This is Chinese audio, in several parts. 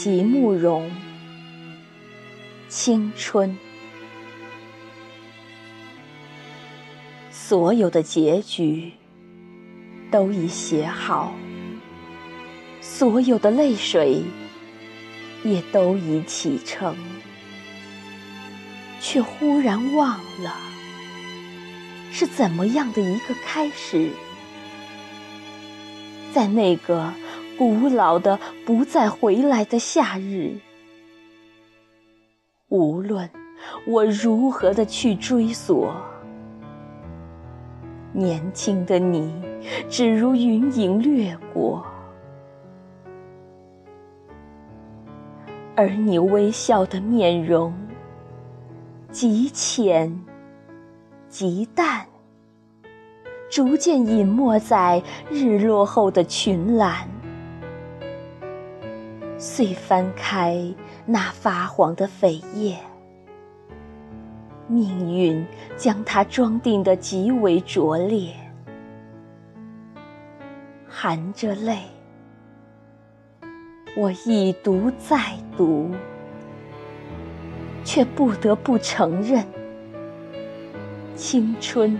席慕容，青春。所有的结局都已写好，所有的泪水也都已启程，却忽然忘了是怎么样的一个开始，在那个。古老的不再回来的夏日，无论我如何的去追索，年轻的你只如云影掠过，而你微笑的面容极浅极淡，逐渐隐没在日落后的群岚。遂翻开那发黄的扉页，命运将它装订得极为拙劣，含着泪，我一读再读，却不得不承认，青春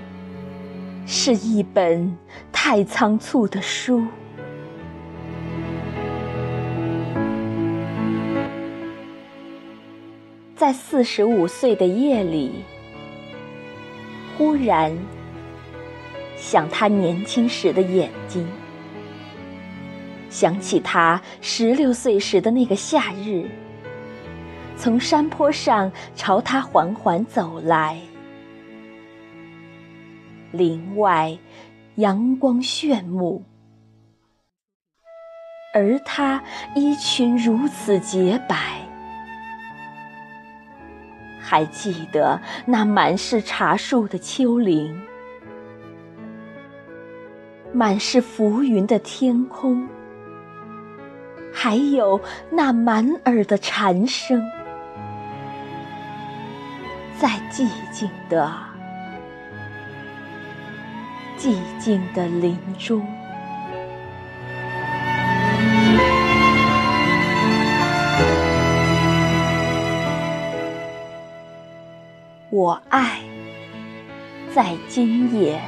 是一本太仓促的书。在四十五岁的夜里，忽然想他年轻时的眼睛，想起他十六岁时的那个夏日，从山坡上朝他缓缓走来，林外阳光炫目，而他衣裙如此洁白。还记得那满是茶树的丘陵，满是浮云的天空，还有那满耳的蝉声，在寂静的、寂静的林中。我爱，在今夜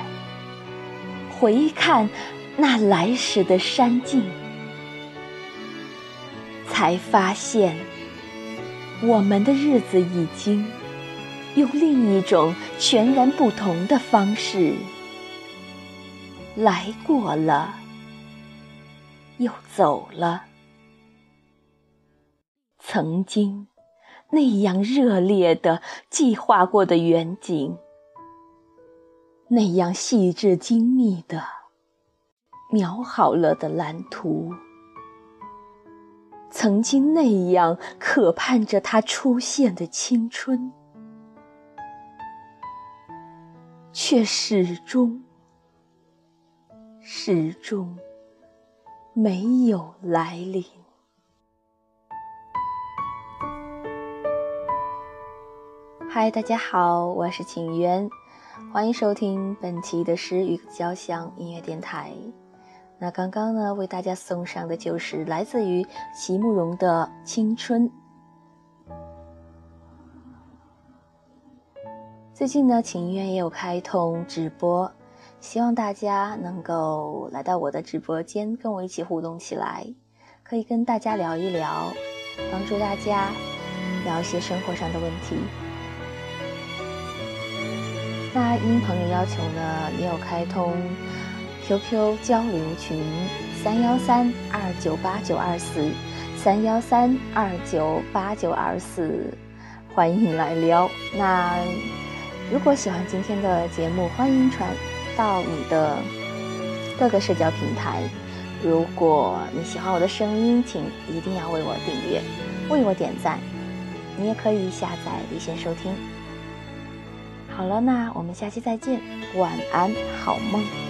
回看那来时的山径，才发现我们的日子已经用另一种全然不同的方式来过了，又走了，曾经。那样热烈的计划过的远景，那样细致精密的描好了的蓝图，曾经那样渴盼着它出现的青春，却始终始终没有来临。嗨，大家好，我是秦渊，欢迎收听本期的诗与交响音乐电台。那刚刚呢，为大家送上的就是来自于席慕容的《青春》。最近呢，秦渊也有开通直播，希望大家能够来到我的直播间，跟我一起互动起来，可以跟大家聊一聊，帮助大家聊一些生活上的问题。那因朋友要求呢，也有开通 QQ 交流群三幺三二九八九二四三幺三二九八九二四，欢迎来撩。那如果喜欢今天的节目，欢迎传到你的各个社交平台。如果你喜欢我的声音，请一定要为我订阅，为我点赞。你也可以下载离线收听。好了，那我们下期再见，晚安，好梦。